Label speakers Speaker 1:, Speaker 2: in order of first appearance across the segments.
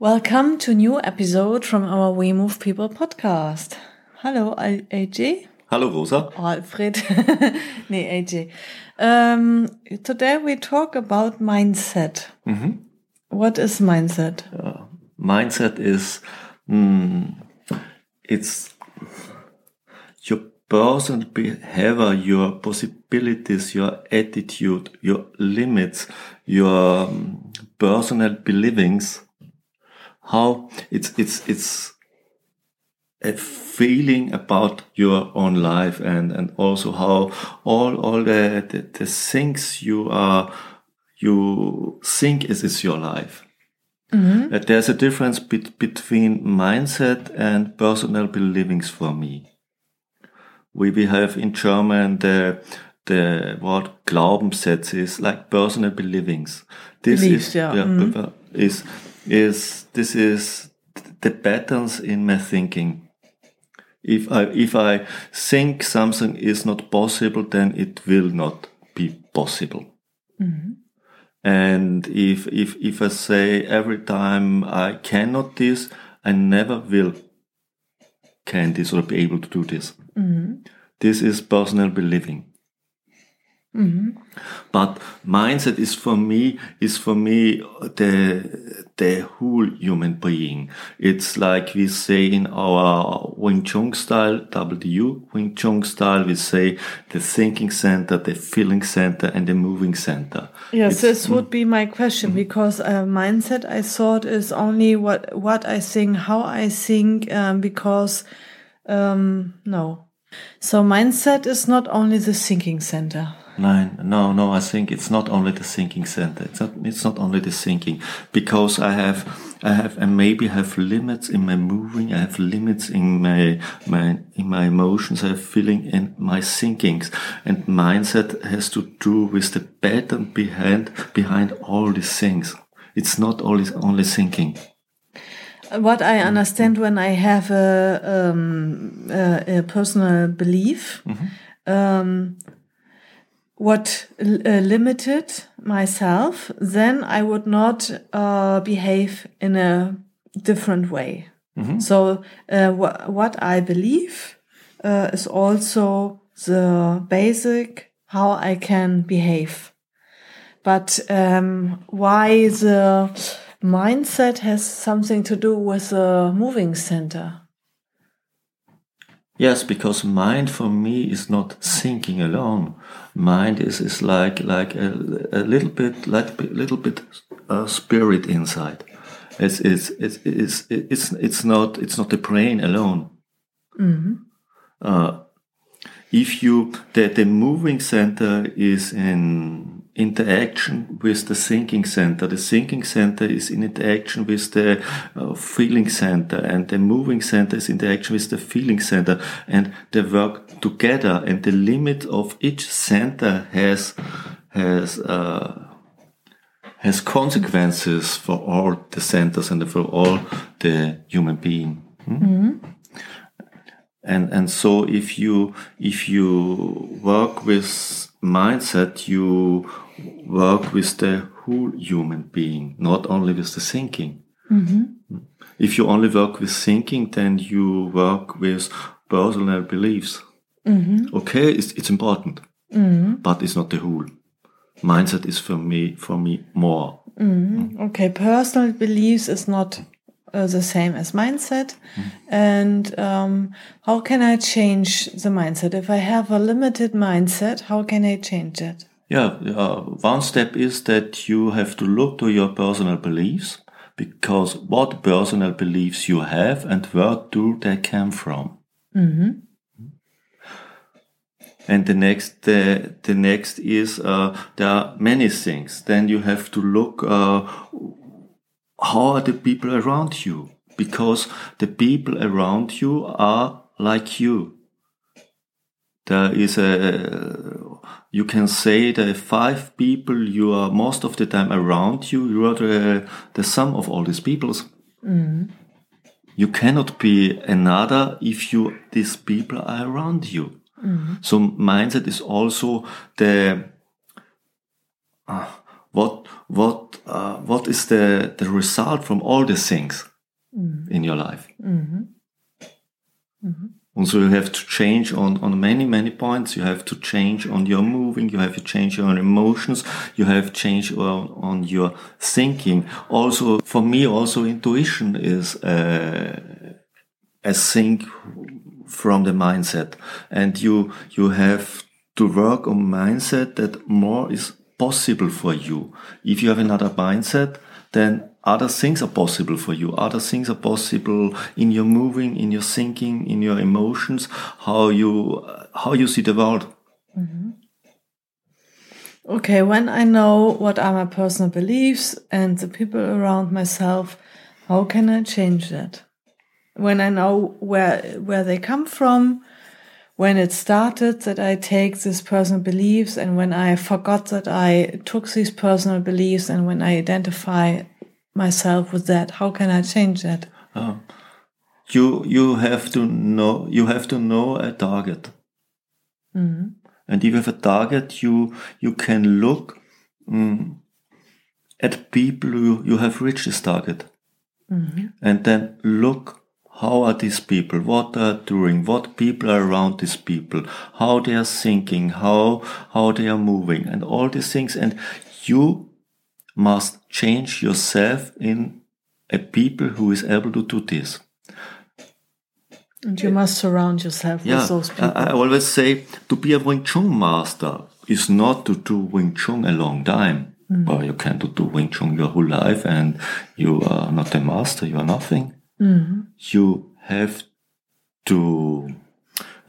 Speaker 1: Welcome to a new episode from our We Move People podcast. Hello, AJ.
Speaker 2: Hallo Rosa.
Speaker 1: Alfred. nee, AJ. Um, today we talk about mindset.
Speaker 2: Mhm.
Speaker 1: What is mindset?
Speaker 2: Mindset is mm, it's your personal behavior, your possibilities, your attitude, your limits, your um, personal beliefs. How it's it's it's a feeling about your own life and and also how all all the the, the things you are you think is is your life. Uh, There's a difference bet between mindset and personal beliefs for me. We, we have in German the, the word Glaubenssätze is like personal beliefs. This
Speaker 1: Beliefs,
Speaker 2: is,
Speaker 1: yeah, mhm.
Speaker 2: uh, is, is, this is the patterns in my thinking. If I, if I think something is not possible, then it will not be possible. And if, if, if I say every time I cannot this, I never will can this or be able to do this. This is personal believing. But mindset is for me, is for me the, the whole human being. It's like we say in our WingTsun style, W WingTsun style, we say the thinking center, the feeling center, and the moving center.
Speaker 1: Yes,
Speaker 2: It's-
Speaker 1: this would be my question because uh, mindset I thought is only what what I think, how I think, um, because um, no. So mindset is not only the thinking center.
Speaker 2: Nine. No, no, I think it's not only the thinking center. It's not, it's not only the thinking because I have, I have, I maybe have limits in my moving. I have limits in my, my, in my emotions. I have feeling in my thinkings and mindset has to do with the pattern behind, behind all these things. It's not always only thinking.
Speaker 1: What I understand when I have a, um, a, a personal belief, um, what uh, limited myself, then I would not uh, behave in a different way. So uh, wh- what I believe uh, is also the basic how I can behave. But um, why the mindset has something to do with the moving center?
Speaker 2: Yes, because mind for me is not thinking alone. Mind is, is like like a, a little bit like a little bit uh, spirit inside. It's it's it's it's it's it's not it's not the brain alone. Uh, if you the the moving center is in interaction with the thinking center. The thinking center is in interaction with the uh, feeling center, and the moving center is in interaction with the feeling center, and they work together. And the limit of each center has has uh, has consequences for all the centers and for all the human being. And and so if you if you work with mindset, you work with the whole human being, not only with the thinking. Mm-hmm. If you only work with thinking, then you work with personal beliefs. Mm-hmm. Okay, it's, it's important, mm-hmm. but it's not the whole. Mindset is for me for me more. Mm.
Speaker 1: Okay, personal beliefs is not uh, the same as mindset. Mm. And um, how can I change the mindset? If I have a limited mindset, how can I change it?
Speaker 2: Yeah, uh, one step is that you have to look to your personal beliefs because what personal beliefs you have and where do they come from. And the next, the, the next is uh, there are many things. Then you have to look uh, how are the people around you because the people around you are like you. There is a, you can say the five people you are most of the time around you, you are the, the sum of all these peoples. Mm. You cannot be another if you, these people are around you. Mm. So mindset is also the, uh, what, what, uh, what is the, the result from all the things mm. in your life? And so you have to change on, on many, many points. You have to change on your moving. You have to change your emotions. You have change on, on your thinking. Also, for me, also intuition is uh, a thing from the mindset. And you, you have to work on mindset that more is possible for you. If you have another mindset, then other things are possible for you. Other things are possible in your moving, in your thinking, in your emotions, how you, how you see the world. Mm-hmm.
Speaker 1: Okay, when I know what are my personal beliefs and the people around myself, how can I change that? When I know where where they come from, when it started that I take these personal beliefs and when I forgot that I took these personal beliefs and when I identify myself with that, how can I change that?
Speaker 2: You, you have to know, you have to know a target. And if you have a target, you, you can look mm, at people you, you have reached this target. And then look how are these people, what they are doing, what people are around these people, how they are thinking, how, how they are moving? And all these things. And you must change yourself in a people who is able to do this.
Speaker 1: And you must surround yourself
Speaker 2: Yeah,
Speaker 1: with those people.
Speaker 2: I, I always say to be a WingTsun master is not to do WingTsun a long time. Well, you can do WingTsun your whole life and you are not a master, you are nothing. You have to,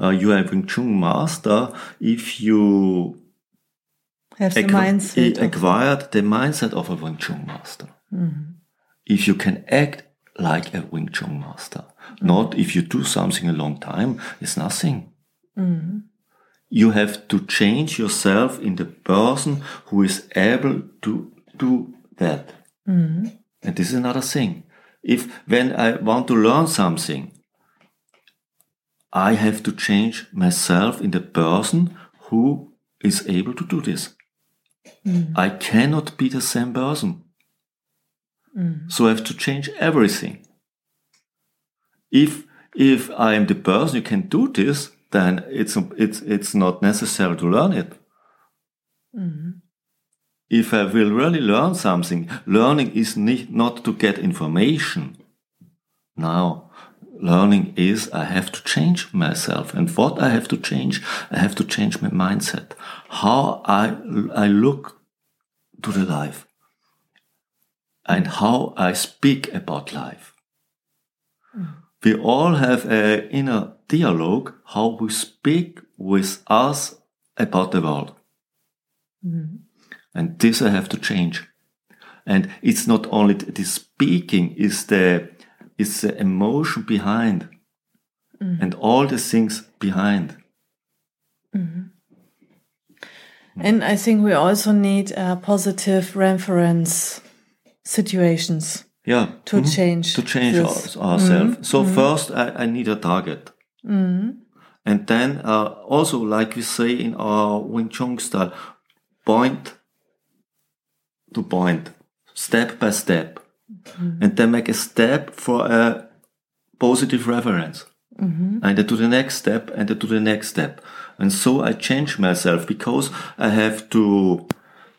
Speaker 2: uh, you are a WingTsun master if you
Speaker 1: Have the mindset. of-
Speaker 2: acquired the mindset of a WingTsun master. Mm-hmm. If you can act like a WingTsun master, mm-hmm. not if you do something a long time, it's nothing. Mm-hmm. You have to change yourself in the person who is able to do that. And this is another thing. If when I want to learn something, I have to change myself in the person who is able to do this. I cannot be the same person. Mm. So I have to change everything. If if I am the person who can do this, then it's it's it's not necessary to learn it. Mm. If I will really learn something, learning is not to get information. Now, learning is I have to change myself. And what I have to change, I have to change my mindset. How I, I look to the life. And how I speak about life. Hmm. We all have an inner dialogue, how we speak with us about the world. Mm-hmm. And this I have to change. And it's not only the the speaking, is the, is the emotion behind and all the things behind.
Speaker 1: And I think we also need uh, positive reference situations
Speaker 2: Yeah.
Speaker 1: to
Speaker 2: mhm.
Speaker 1: change.
Speaker 2: To change
Speaker 1: this.
Speaker 2: our- ourselves. So first I, I need a target. And then uh, also, like we say in our WingTsun style, point to point, step by step. Mm-hmm. And then make a step for a positive reference. Mm-hmm. And then to the next step and then to the next step. And so I change myself because I have to,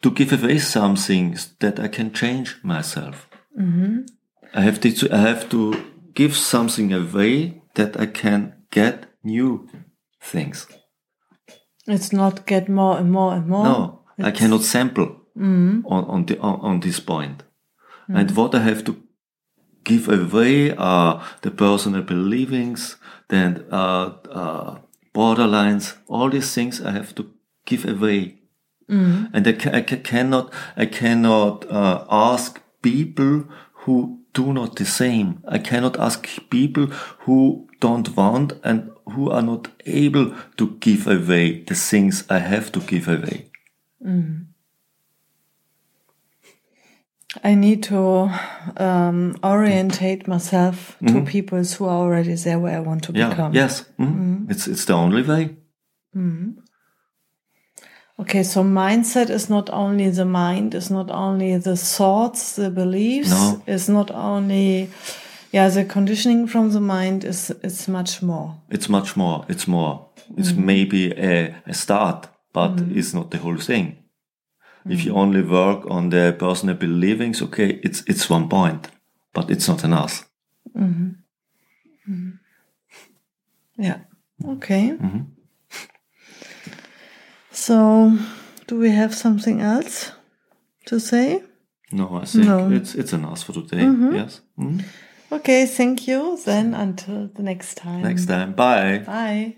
Speaker 2: to give away something that I can change myself. Mm-hmm. I have to, I have to give something away that I can get new things.
Speaker 1: It's not get more and more and more.
Speaker 2: No, I cannot sample on, on, the, on, on this point. And what I have to give away are the personal beliefs, then uh, uh, borderlines, all these things I have to give away. And I, ca- I ca- cannot, I cannot uh, ask people who do not the same. I cannot ask people who don't want and who are not able to give away the things I have to give away.
Speaker 1: I need to um, orientate myself to mm-hmm. people who are already there where I want to
Speaker 2: Yeah.
Speaker 1: become.
Speaker 2: Yes. Mhm. It's it's the only way. Mm-hmm.
Speaker 1: Okay, so mindset is not only the mind, it's not only the thoughts, the beliefs,
Speaker 2: No.
Speaker 1: is not only yeah, the conditioning from the mind is it's much more.
Speaker 2: It's much more. It's more. It's maybe a, a start, but it's not the whole thing. If you mm. only work on the personal believings, okay, it's it's one point, but it's not enough. Mm-hmm. Mm-hmm.
Speaker 1: Yeah. Okay. Mm-hmm. So, do we have something else to say?
Speaker 2: No, I think
Speaker 1: No.
Speaker 2: it's it's enough for today. Yes. Mhm.
Speaker 1: Okay, thank you. Then until the next time.
Speaker 2: Next time. Bye.
Speaker 1: Bye.